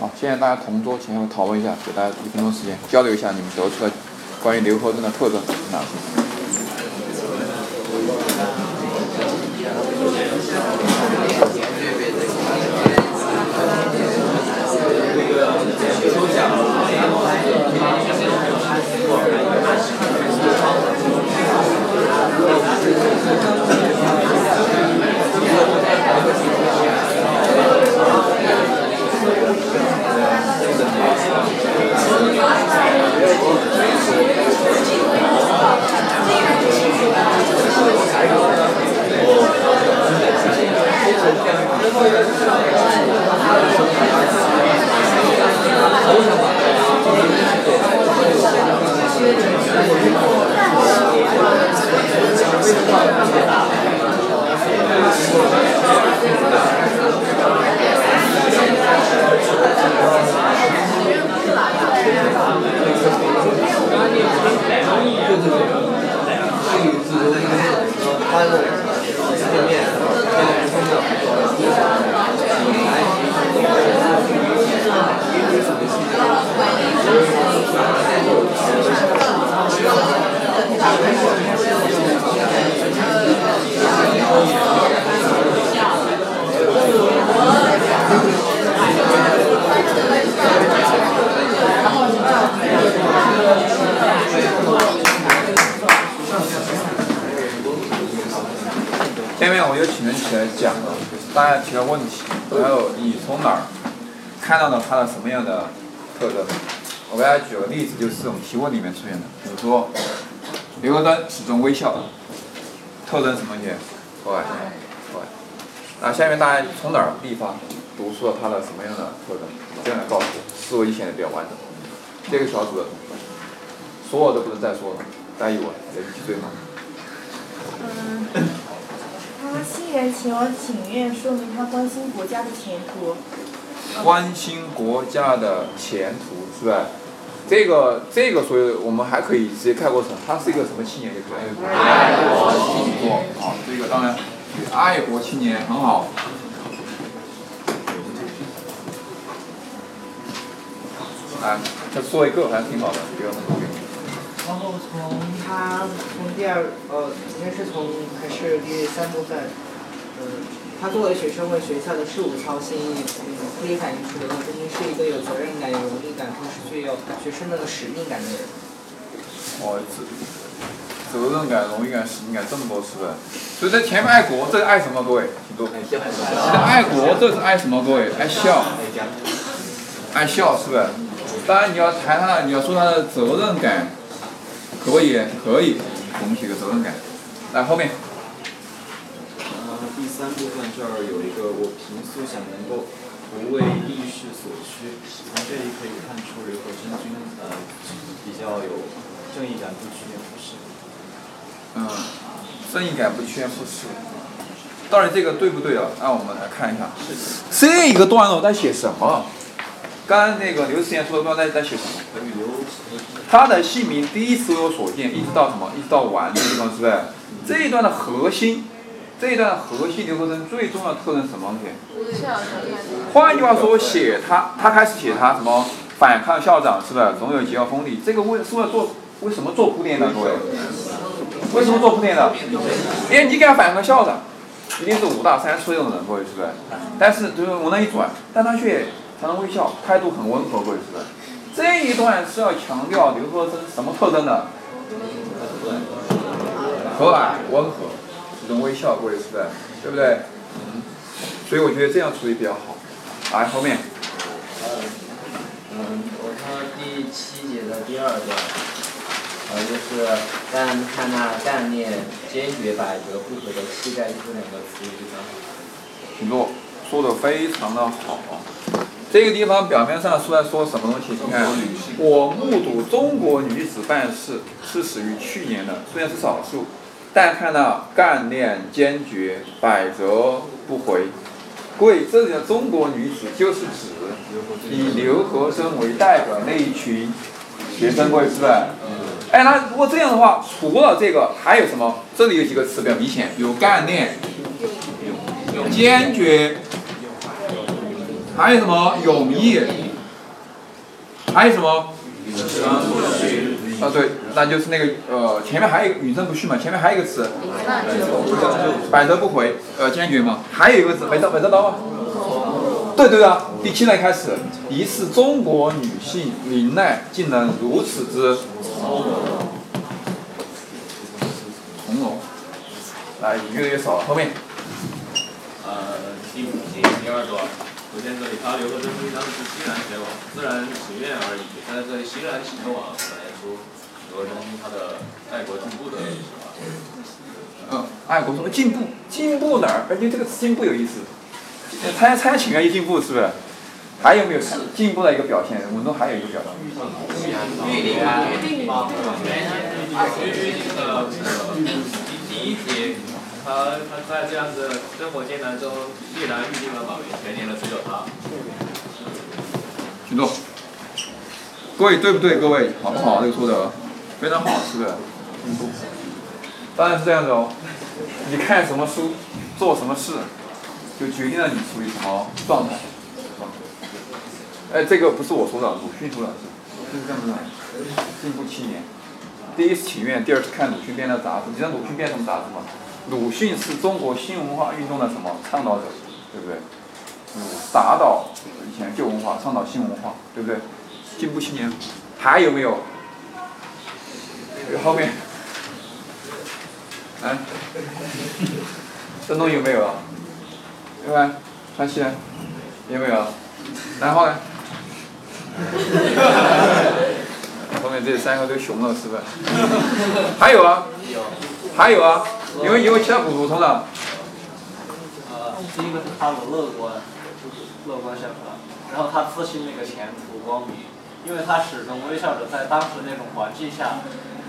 好，现在大家同桌前后讨论一下，给大家一分钟时间交流一下你们得出的关于刘和珍的特征是哪些面我就请人起来讲，大家提的问题，还有你从哪儿看到了他的什么样的特征？我给大家举个例子，就是这种提问里面出现的，比如说刘和珍始终微笑，特征什么些？对，对。那下面大家从哪儿地方读出了他的什么样的特征？这样来告诉我，思维就显得比较完整。这个小组的同学，所有都不能再说了，大家有人去追吗？嗯，请我请愿，说明他关心国家的前途。关心国家的前途是吧？这个这个，所以我们还可以直接概括成，他是一个什么青年就可以。爱国青年。好，这个当然，爱国青年很好。来，再说一个，还是挺好的，不要那么多。然后从他从第二呃，应该是从还是第三部分，嗯，他作为学生为学校的事务操心，嗯，可以反映出刘和珍是一个有责任感、有荣誉感，同时具有学生的使命感的人。哦，责责任感、荣誉感、使命感这么多是不是？所以在前面爱国，这个爱什么？各位，请坐。爱国，这是爱什么？各位，爱笑。爱笑是不是？当然你要谈他，你要说他的责任感，可以，可以，我们写个责任感。来后面。三部分这儿有一个，我平素想能够不为利势所趋，从这里可以看出刘和珍君呃比较有正义感，不趋炎附势。嗯，正义感不趋炎附势。到底这个对不对啊？那我们来看一下。这一个段落在写什么？刚刚那个刘思言说的段在在写什么？他的姓名第一次有所见，一直到什么？一直到完的地方，是不是？这一段的核心，这一段的核心刘和珍最重要的特征是什么东西？换句话说，写他，他开始写他什么？反抗校长，是不是？总有桀骜锋利。这个为是为了做为什么做铺垫呢？各位，为什么做铺垫呢？因为你给他反抗校长，一定是五大三粗那种人，各位是不是？但是就是往那一转，但他却。常常微笑，态度很温和，各位是不是？这一段是要强调刘和珍什么特征的？和蔼温和，始终微笑，各位是的？对不对？嗯。所以我觉得这样处理比较好。来，后面。嗯，我看到第七节的第二段，呃，就是但看那干练、坚决、百折不挠的气概，这两个词语非常好。请坐，说的非常的好。这个地方表面上是在说什么东西？你看，我目睹中国女子办事是始于去年的，虽然是少数，但看到干练、坚决、百折不回。贵，这里的中国女子就是指以刘和生为代表那一群学生，贵是不是？哎，那如果这样的话，除了这个还有什么？这里有几个词比较明显，有干练，坚决。还有什么？勇毅，还有什么？啊对，那就是那个呃，前面还有一个永生不续嘛，前面还有一个词，百折不回，呃，坚决嘛，还有一个字，没找没找到啊？对对啊，第七段开始，疑似中国女性林奈竟然如此之从容，来越来越少了，后面。呃，第五题第二段，首先这里他刘和珍书记当时是欣然前往，自然情愿而已。但在这里欣然前往，表现出刘和珍他的爱国进步的是吧？嗯，爱国什么进步？进步哪儿？而且这个词进步有意思，参参加请愿一进步是不是？还有没有进步的一个表现？文中还有一个表现。玉林啊，玉林的第第一题，他他在这样子生活艰难中，毅然预定了马云，全年的只有他。请坐。各位对不对？各位好不好？这个说的非常好，是不是？进步。当然是这样子哦。你看什么书，做什么事，就决定了你处于什么状态。哎，这个不是我说的，鲁迅说的，就是这样子的。进步青年，第一次请愿，第二次看鲁迅编的杂志。你知道鲁迅编什么杂志吗？鲁迅是中国新文化运动的什么倡导者，对不对？嗯，打倒以前旧文化，倡导新文化，对不对？进步青年，还有没有？后面，哎，郑东有没有啊？另外，川西呢？有没有？然后呢？后面这三个都熊了，是不是？还有啊？有还有啊？有没有其他补补充的？呃，第一个是他的乐观，乐观向上，然后他自信那个前途光明，因为他始终微笑着，在当时那种环境下，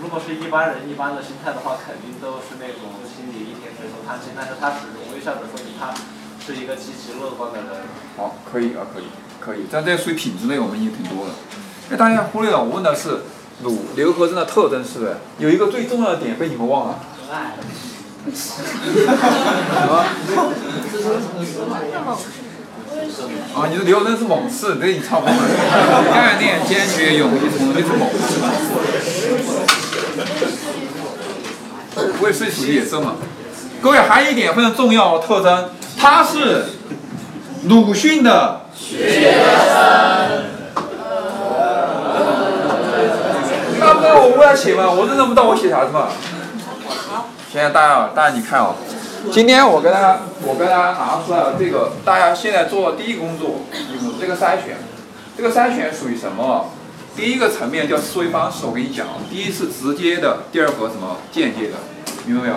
如果是一般人一般的心态的话，肯定都是那种心里一天垂头叹气，但是他始终微笑着，说明他是一个积极乐观的人。好，可以啊，可以，可以。但这属于品质类，我们已经挺多了。哎，大家忽略了，我问的是鲁刘和珍的特征，是不是？有一个最重要的点被你们忘了。什么？啊，你说刘和珍是猛士，这你差不多 了。概念坚决勇于从容就是猛士。为水土地也生嘛。各位还有一点非常重要的特征，他是鲁迅的学生。那不然我不要写嘛，我认得不到我写啥子嘛。现在大家，大家你看啊、今天我跟大家，我跟大家拿出来了这个，大家现在做的第一个工作，有这个筛选，这个筛选属于什么？第一个层面叫思维方式，我跟你讲，第一是直接的，第二个什么间接的，明白没有？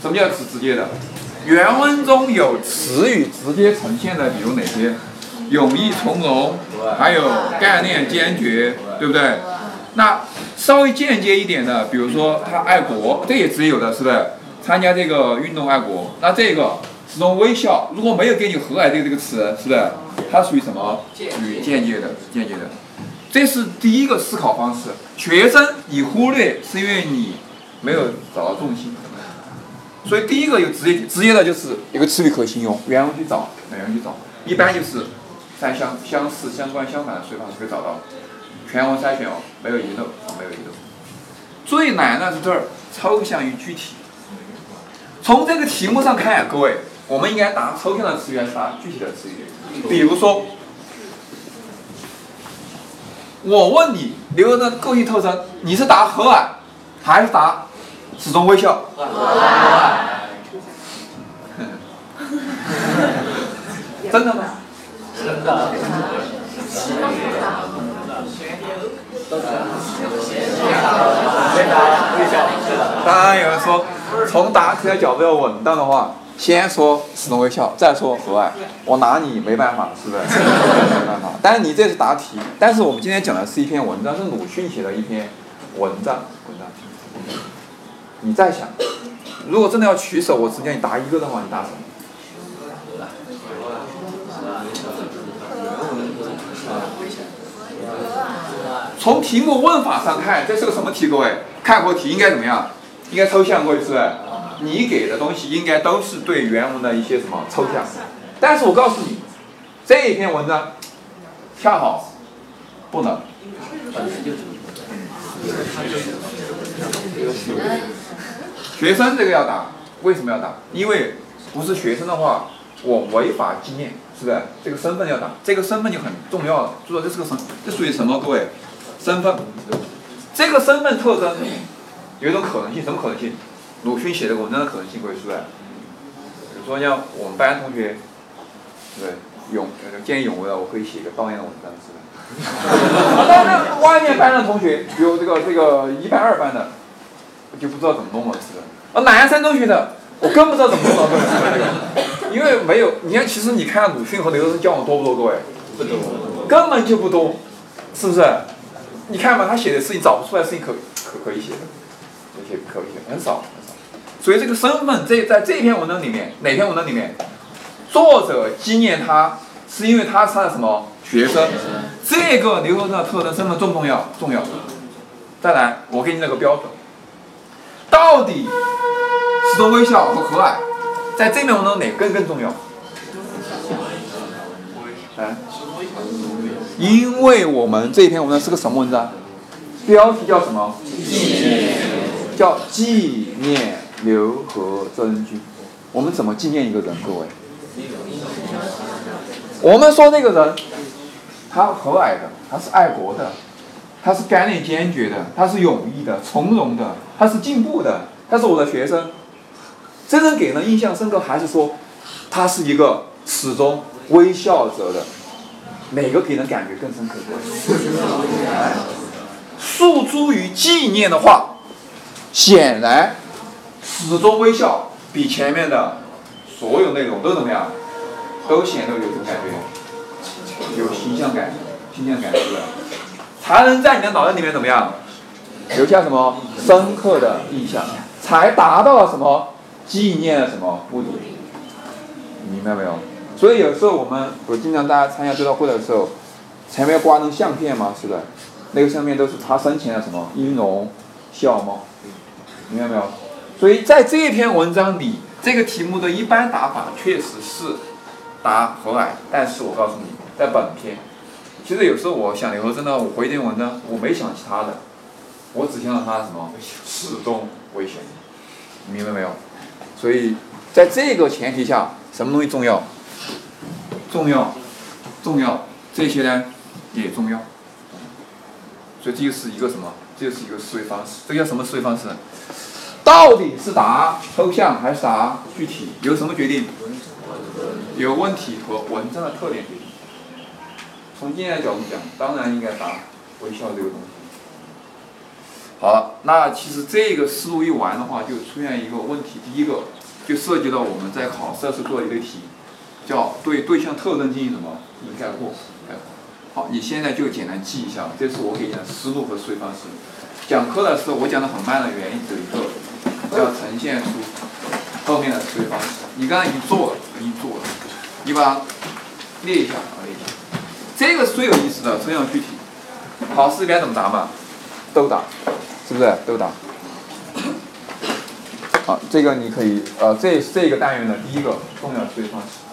什么叫直直接的？原文中有词语直接呈现的，比如哪些？勇毅从容，还有概念坚决，对不对？那稍微间接一点的，比如说他爱国，这也直接有的，是不是？参加这个运动爱国，那这个始终微笑，如果没有给你“和蔼”这个这个词，是不是？它属于什么？属于间接的，间接的。这是第一个思考方式。学生你忽略，是因为你没有找到重心。所以第一个有职业，职业的就是一个词语可形容，原文去找，原文去找，一般就是三相相似、相关、相反的随方可以找到。全文筛选哦，没有遗漏啊，没有遗漏。最难的是这儿，抽象与具体。从这个题目上看，各位，我们应该答抽象的词语还是答具体的词语？比如说，我问你刘的个性特征，你是答和蔼，还是答始终微笑？真的吗？真的。当然有人说，从答题的角度要稳当的话，先说始终微笑，再说和蔼。我拿你没办法，是不是？没办法。但是你这是答题，但是我们今天讲的是一篇文章，是鲁迅写的一篇文章。文章。你再想，如果真的要取舍，我只叫你答一个的话，你答什么？从题目问法上看，这是个什么题？各位，概括题应该怎么样？应该抽象，各位是不是？你给的东西应该都是对原文的一些什么抽象。但是我告诉你，这一篇文章恰好不能。学生这个要打，为什么要打？因为不是学生的话，我违法纪念，是不是？这个身份要打，这个身份就很重要了。就说这是个什，这属于什么？各位，身份。这个身份特征有一种可能性，什么可能性？鲁迅写的文章的可能性，各位是不是？比如说像我们班同学，对？勇，见义勇为的，我可以写一个悼念的文章，是不是？但是外面班的同学，比如这个这个一班二班的，我就不知道怎么弄了，是不是？啊，南山中学的，我更不知道怎么弄了，这个，因为没有，你看，其实你看鲁迅和刘德生交往多不多，各位？不多，根本就不多，是不是？你看嘛，他写的事情找不出来事情可可可以写的，这些可以，很少很少。所以这个身份，这在这篇文章里面，哪篇文章里面，作者纪念他，是因为他是他的什么学生？这个刘和生的特征身份重不重要？重要。再来，我给你那个标准，到底是多微笑和和蔼，在这篇文章哪更更重要？哎，因为我们这篇文章是个什么文章？标题叫什么？叫纪念刘和珍君。我们怎么纪念一个人？各位，我们说那个人，他和蔼的，他是爱国的，他是干练坚决的，他是勇毅的、从容的，他是进步的，他是我的学生。真正给人印象深刻，还是说他是一个始终微笑着的？哪个给人感觉更深刻？诉诸于纪念的话，显然始终微笑比前面的所有内容都怎么样？都显得有什么感觉？有形象感，形象感是不是？才能在你的脑袋里面怎么样？留下什么深刻的印象？才达到了什么纪念的什么目的？明白没有？所以有时候我们，我经常大家参加追悼会的时候，前面挂那相片嘛，是不是？那个上面都是他生前的什么音容笑貌，明白没有？所以在这一篇文章里，这个题目的一般打法确实是答和蔼，但是我告诉你，在本篇，其实有时候我想刘和珍的，我回一篇文章，我没想其他的，我只想到他什么始终微笑，明白没有？所以在这个前提下，什么东西重要？重要，重要，这些呢也重要。所以这就是一个什么？这就是一个思维方式。这叫什么思维方式？到底是答抽象还是答具体？由什么决定？由问题和文章的特点决定。从经验角度讲，当然应该答微笑这个东西。好，那其实这个思路一完的话，就出现一个问题。第一个就涉及到我们在考试时做一个题。叫对对象特征进行什么？进行概括，概括。好，你现在就简单记一下，这是我给你的思路和思维方式。讲课的时候我讲的很慢的原因之一要呈现出后面的思维方式。你刚才已经做了，已经做了，你把它列一下，列一下。这个是最有意思的，抽象具体。考试该怎么答嘛？都答，是不是？都答。好，这个你可以，呃，这这个单元的第一个重要思维方式。